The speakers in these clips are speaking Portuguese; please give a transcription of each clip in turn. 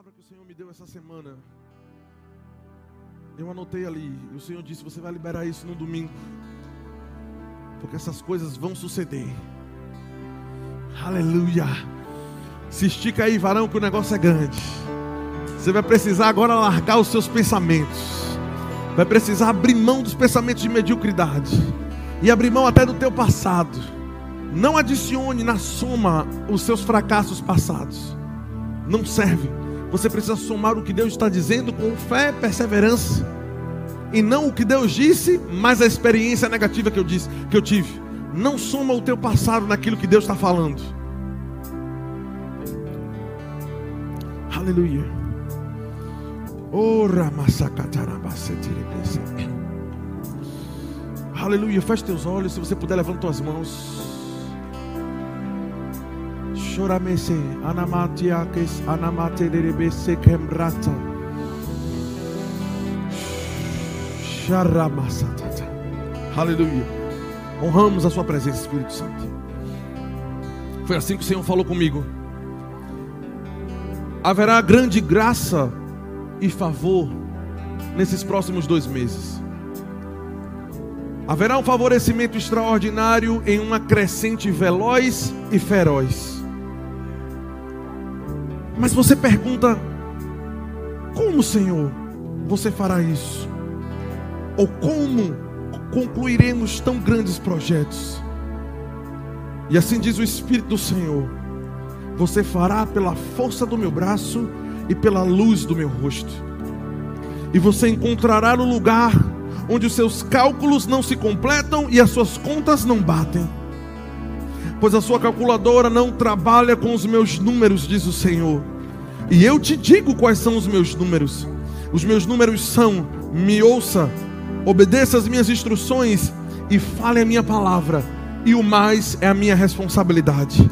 palavra que o Senhor me deu essa semana, eu anotei ali, e o Senhor disse: Você vai liberar isso no domingo, porque essas coisas vão suceder. Aleluia. Se estica aí, varão, que o negócio é grande. Você vai precisar agora largar os seus pensamentos. Vai precisar abrir mão dos pensamentos de mediocridade. E abrir mão até do teu passado. Não adicione na soma os seus fracassos passados. Não serve. Você precisa somar o que Deus está dizendo com fé perseverança. E não o que Deus disse, mas a experiência negativa que eu disse, que eu tive. Não soma o teu passado naquilo que Deus está falando. Aleluia. Aleluia. Feche teus olhos. Se você puder, levanta tuas mãos. Choramese, anamatiakes, anamaterebese kembrata. Charamasatata. Aleluia. Honramos a sua presença, Espírito Santo. Foi assim que o Senhor falou comigo. Haverá grande graça e favor nesses próximos dois meses. Haverá um favorecimento extraordinário em uma crescente veloz e feroz. Mas você pergunta: como, Senhor, você fará isso? Ou como concluiremos tão grandes projetos? E assim diz o Espírito do Senhor: você fará pela força do meu braço e pela luz do meu rosto. E você encontrará no lugar onde os seus cálculos não se completam e as suas contas não batem. Pois a sua calculadora não trabalha com os meus números, diz o Senhor. E eu te digo quais são os meus números. Os meus números são: me ouça, obedeça as minhas instruções e fale a minha palavra. E o mais é a minha responsabilidade.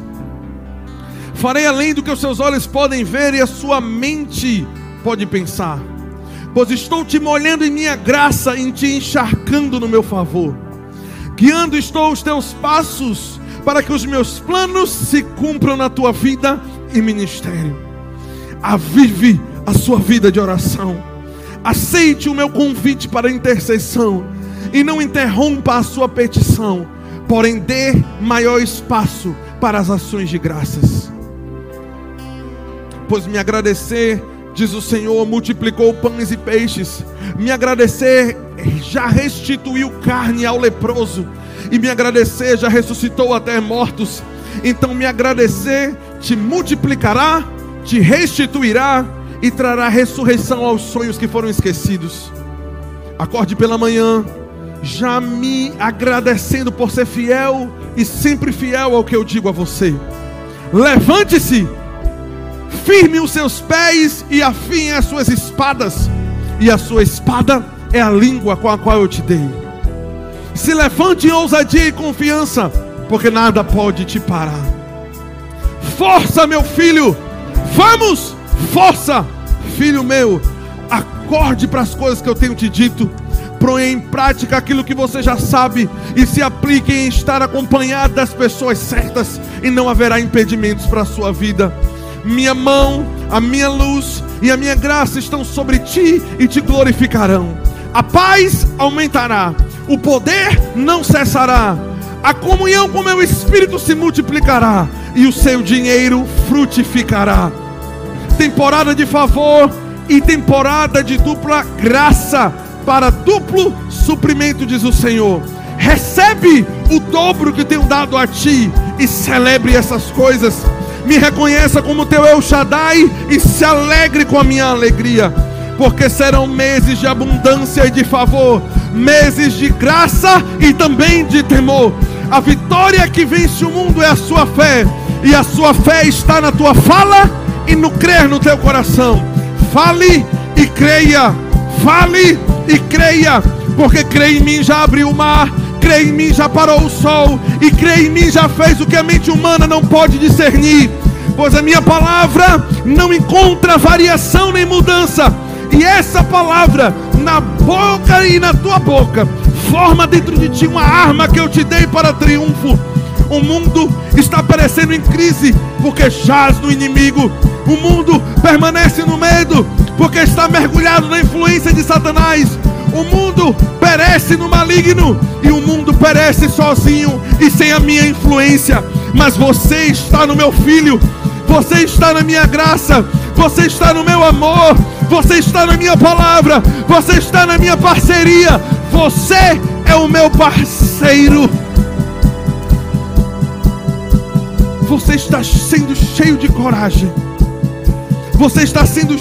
Farei além do que os seus olhos podem ver e a sua mente pode pensar. Pois estou te molhando em minha graça, em te encharcando no meu favor. Guiando estou os teus passos, para que os meus planos se cumpram na tua vida e ministério. Avive a sua vida de oração. Aceite o meu convite para intercessão e não interrompa a sua petição, porém dê maior espaço para as ações de graças pois me agradecer, diz o Senhor, multiplicou pães e peixes. Me agradecer já restituiu carne ao leproso, e me agradecer já ressuscitou até mortos. Então me agradecer te multiplicará, te restituirá e trará ressurreição aos sonhos que foram esquecidos. Acorde pela manhã, já me agradecendo por ser fiel e sempre fiel ao que eu digo a você. Levante-se firme os seus pés e afiem as suas espadas, e a sua espada é a língua com a qual eu te dei. Se levante em ousadia e confiança, porque nada pode te parar. Força, meu filho, vamos, força, filho meu, acorde para as coisas que eu tenho te dito. Ponha em prática aquilo que você já sabe e se aplique em estar acompanhado das pessoas certas, e não haverá impedimentos para a sua vida minha mão, a minha luz e a minha graça estão sobre ti e te glorificarão. A paz aumentará, o poder não cessará, a comunhão com meu espírito se multiplicará e o seu dinheiro frutificará. Temporada de favor e temporada de dupla graça para duplo suprimento, diz o Senhor. Recebe o dobro que tenho dado a ti e celebre essas coisas me reconheça como teu El Shaddai e se alegre com a minha alegria, porque serão meses de abundância e de favor, meses de graça e também de temor. A vitória que vence o mundo é a sua fé, e a sua fé está na tua fala e no crer no teu coração. Fale e creia, fale e creia, porque crê em mim já abriu o mar crê em mim já parou o sol, e crê em mim já fez o que a mente humana não pode discernir, pois a minha palavra não encontra variação nem mudança, e essa palavra na boca e na tua boca forma dentro de ti uma arma que eu te dei para triunfo. O mundo está parecendo em crise porque jaz no inimigo. O mundo permanece no meio porque está mergulhado na influência de Satanás. O mundo perece no maligno e o mundo perece sozinho e sem a minha influência. Mas você está no meu filho, você está na minha graça, você está no meu amor, você está na minha palavra, você está na minha parceria, você é o meu parceiro. Você está sendo cheio de coragem. Você está sendo